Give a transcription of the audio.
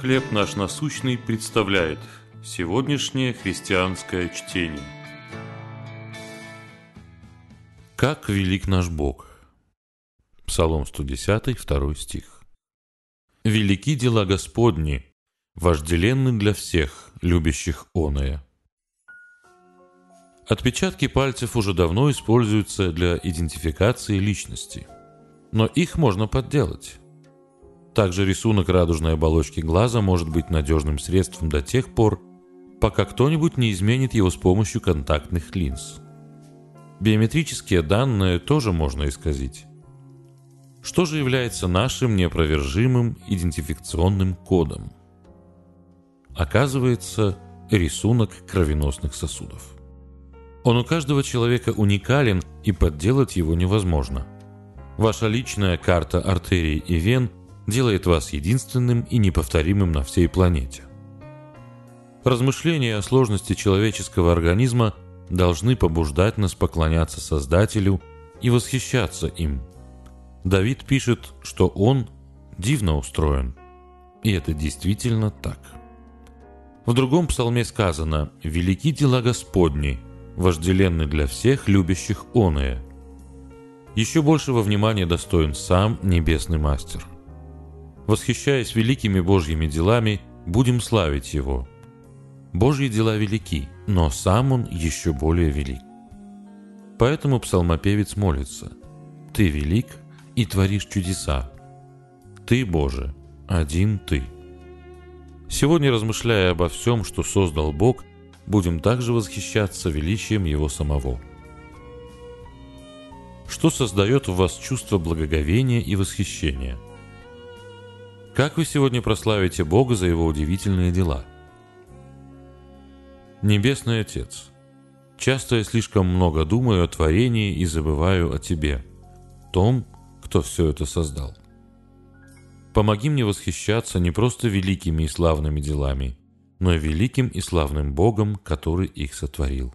«Хлеб наш насущный» представляет сегодняшнее христианское чтение. Как велик наш Бог! Псалом 110, 2 стих. «Велики дела Господни, вожделенны для всех, любящих оное». Отпечатки пальцев уже давно используются для идентификации личности, но их можно подделать. Также рисунок радужной оболочки глаза может быть надежным средством до тех пор, пока кто-нибудь не изменит его с помощью контактных линз. Биометрические данные тоже можно исказить. Что же является нашим неопровержимым идентификационным кодом? Оказывается, рисунок кровеносных сосудов. Он у каждого человека уникален, и подделать его невозможно. Ваша личная карта артерий и вен делает вас единственным и неповторимым на всей планете. Размышления о сложности человеческого организма должны побуждать нас поклоняться Создателю и восхищаться им. Давид пишет, что он дивно устроен. И это действительно так. В другом псалме сказано «Велики дела Господни, вожделенны для всех любящих оное». Еще большего внимания достоин сам Небесный Мастер. Восхищаясь великими Божьими делами, будем славить Его. Божьи дела велики, но сам Он еще более велик. Поэтому псалмопевец молится «Ты велик и творишь чудеса. Ты, Боже, один Ты». Сегодня, размышляя обо всем, что создал Бог, будем также восхищаться величием Его самого. Что создает в вас чувство благоговения и восхищения? Как вы сегодня прославите Бога за Его удивительные дела? Небесный Отец, часто я слишком много думаю о творении и забываю о Тебе, том, кто все это создал. Помоги мне восхищаться не просто великими и славными делами, но и великим и славным Богом, который их сотворил.